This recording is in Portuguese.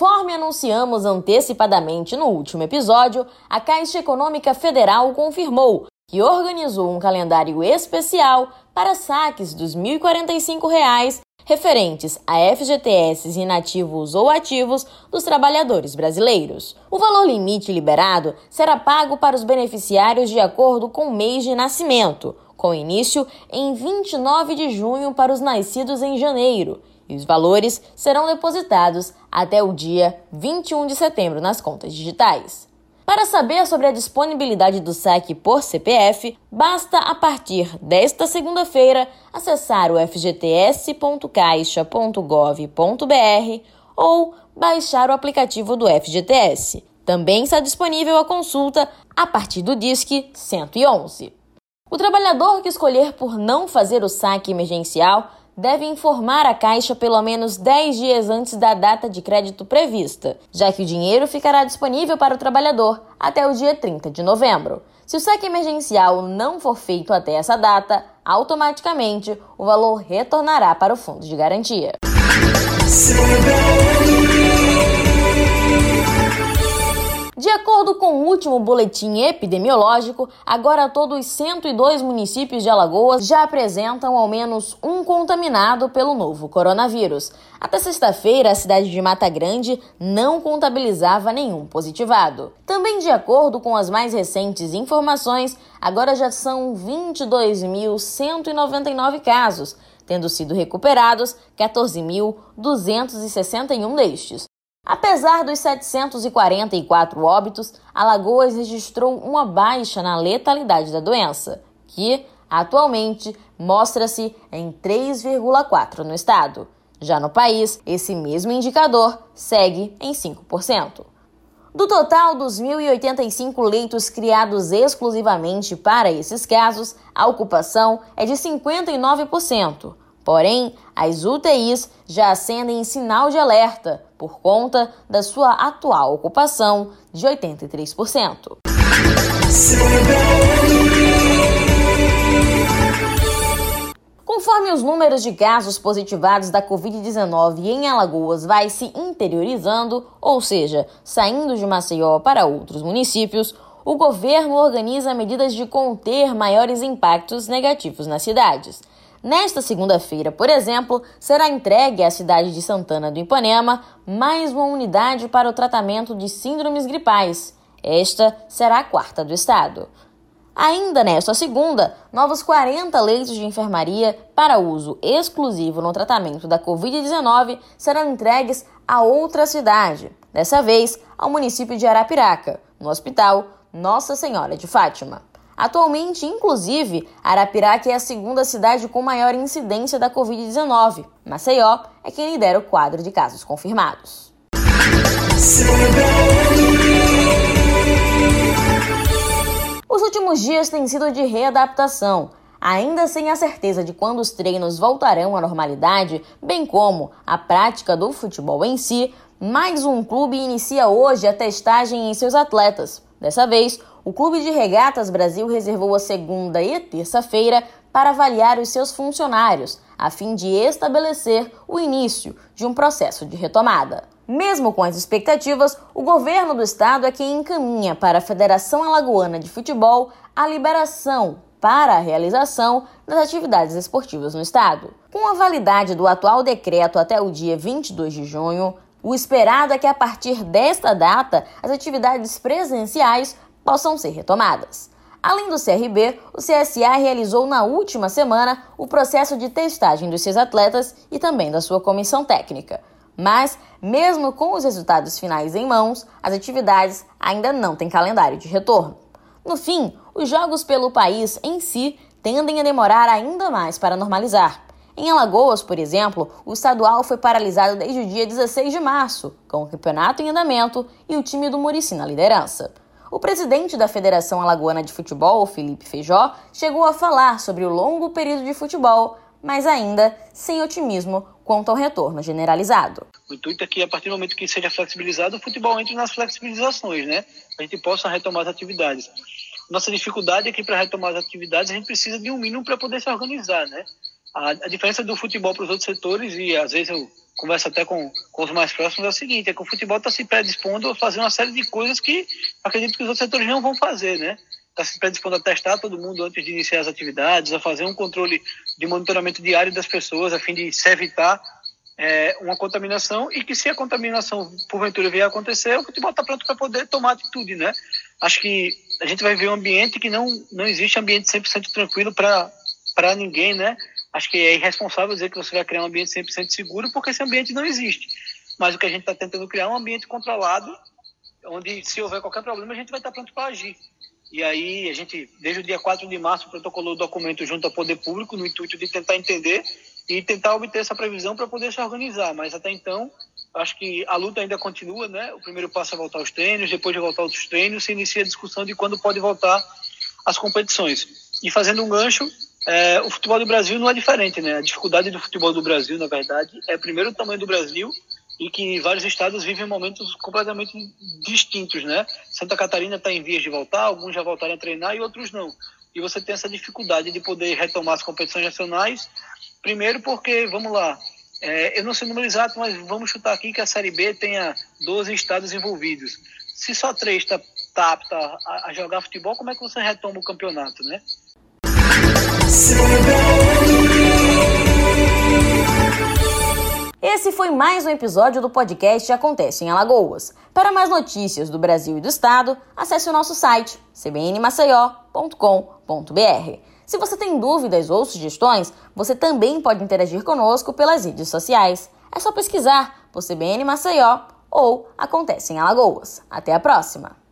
Conforme anunciamos antecipadamente no último episódio, a Caixa Econômica Federal confirmou que organizou um calendário especial para saques dos R$ 1.045 referentes a FGTS inativos ou ativos dos trabalhadores brasileiros. O valor limite liberado será pago para os beneficiários de acordo com o mês de nascimento, com início em 29 de junho para os nascidos em janeiro e os valores serão depositados até o dia 21 de setembro nas contas digitais. Para saber sobre a disponibilidade do saque por CPF, basta a partir desta segunda-feira acessar o fgts.caixa.gov.br ou baixar o aplicativo do FGTS. Também está disponível a consulta a partir do Disque 111. O trabalhador que escolher por não fazer o saque emergencial deve informar a Caixa pelo menos 10 dias antes da data de crédito prevista, já que o dinheiro ficará disponível para o trabalhador até o dia 30 de novembro. Se o saque emergencial não for feito até essa data, automaticamente o valor retornará para o fundo de garantia. Acordo com o último boletim epidemiológico, agora todos os 102 municípios de Alagoas já apresentam ao menos um contaminado pelo novo coronavírus. Até sexta-feira, a cidade de Mata Grande não contabilizava nenhum positivado. Também de acordo com as mais recentes informações, agora já são 22.199 casos, tendo sido recuperados 14.261 destes. Apesar dos 744 óbitos, Alagoas registrou uma baixa na letalidade da doença, que atualmente mostra-se em 3,4 no estado. Já no país, esse mesmo indicador segue em 5%. Do total dos 1.085 leitos criados exclusivamente para esses casos, a ocupação é de 59%. Porém, as UTIs já acendem em sinal de alerta por conta da sua atual ocupação de 83%. Conforme os números de casos positivados da Covid-19 em Alagoas vai se interiorizando, ou seja, saindo de Maceió para outros municípios, o governo organiza medidas de conter maiores impactos negativos nas cidades. Nesta segunda-feira, por exemplo, será entregue à cidade de Santana do Ipanema mais uma unidade para o tratamento de síndromes gripais. Esta será a quarta do estado. Ainda nesta segunda, novos 40 leitos de enfermaria para uso exclusivo no tratamento da Covid-19 serão entregues a outra cidade, dessa vez ao município de Arapiraca, no Hospital Nossa Senhora de Fátima. Atualmente, inclusive, Arapiraca é a segunda cidade com maior incidência da Covid-19. Maceió é quem lidera o quadro de casos confirmados. Os últimos dias têm sido de readaptação. Ainda sem a certeza de quando os treinos voltarão à normalidade, bem como a prática do futebol em si, mais um clube inicia hoje a testagem em seus atletas. Dessa vez, o Clube de Regatas Brasil reservou a segunda e terça-feira para avaliar os seus funcionários, a fim de estabelecer o início de um processo de retomada. Mesmo com as expectativas, o governo do estado é quem encaminha para a Federação Alagoana de Futebol a liberação para a realização das atividades esportivas no estado. Com a validade do atual decreto até o dia 22 de junho, o esperado é que a partir desta data as atividades presenciais possam ser retomadas. Além do CRB, o CSA realizou na última semana o processo de testagem dos seus atletas e também da sua comissão técnica. Mas, mesmo com os resultados finais em mãos, as atividades ainda não têm calendário de retorno. No fim, os jogos pelo país em si tendem a demorar ainda mais para normalizar. Em Alagoas, por exemplo, o estadual foi paralisado desde o dia 16 de março, com o campeonato em andamento e o time do Murici na liderança. O presidente da Federação Alagoana de Futebol, Felipe Feijó, chegou a falar sobre o longo período de futebol, mas ainda sem otimismo quanto ao retorno generalizado. O intuito é que, a partir do momento que seja flexibilizado, o futebol entre nas flexibilizações, né? A gente possa retomar as atividades. Nossa dificuldade é que, para retomar as atividades, a gente precisa de um mínimo para poder se organizar, né? A, a diferença do futebol para os outros setores, e às vezes eu converso até com, com os mais próximos, é o seguinte, é que o futebol está se predispondo a fazer uma série de coisas que acredito que os outros setores não vão fazer, né? Está se predispondo a testar todo mundo antes de iniciar as atividades, a fazer um controle de monitoramento diário das pessoas, a fim de se evitar é, uma contaminação e que se a contaminação porventura vier a acontecer, o futebol está pronto para poder tomar atitude, né? Acho que a gente vai ver um ambiente que não, não existe ambiente 100% tranquilo para ninguém, né? Acho que é irresponsável dizer que você vai criar um ambiente 100% seguro, porque esse ambiente não existe. Mas o que a gente está tentando criar é um ambiente controlado, onde se houver qualquer problema, a gente vai estar pronto para agir. E aí, a gente, desde o dia 4 de março, protocolou o documento junto ao Poder Público, no intuito de tentar entender e tentar obter essa previsão para poder se organizar. Mas até então, acho que a luta ainda continua, né? O primeiro passo é voltar aos treinos, depois de voltar aos treinos, se inicia a discussão de quando pode voltar às competições. E fazendo um gancho, é, o futebol do Brasil não é diferente, né? A dificuldade do futebol do Brasil, na verdade, é primeiro o tamanho do Brasil e que vários estados vivem momentos completamente distintos, né? Santa Catarina está em vias de voltar, alguns já voltaram a treinar e outros não. E você tem essa dificuldade de poder retomar as competições nacionais, primeiro porque, vamos lá, é, eu não sei o número exato, mas vamos chutar aqui que a Série B tenha 12 estados envolvidos. Se só três está tá apta a, a jogar futebol, como é que você retoma o campeonato, né? Esse foi mais um episódio do podcast Acontece em Alagoas. Para mais notícias do Brasil e do Estado, acesse o nosso site cbnmaceió.com.br. Se você tem dúvidas ou sugestões, você também pode interagir conosco pelas redes sociais. É só pesquisar por CBN Maceió ou Acontece em Alagoas. Até a próxima!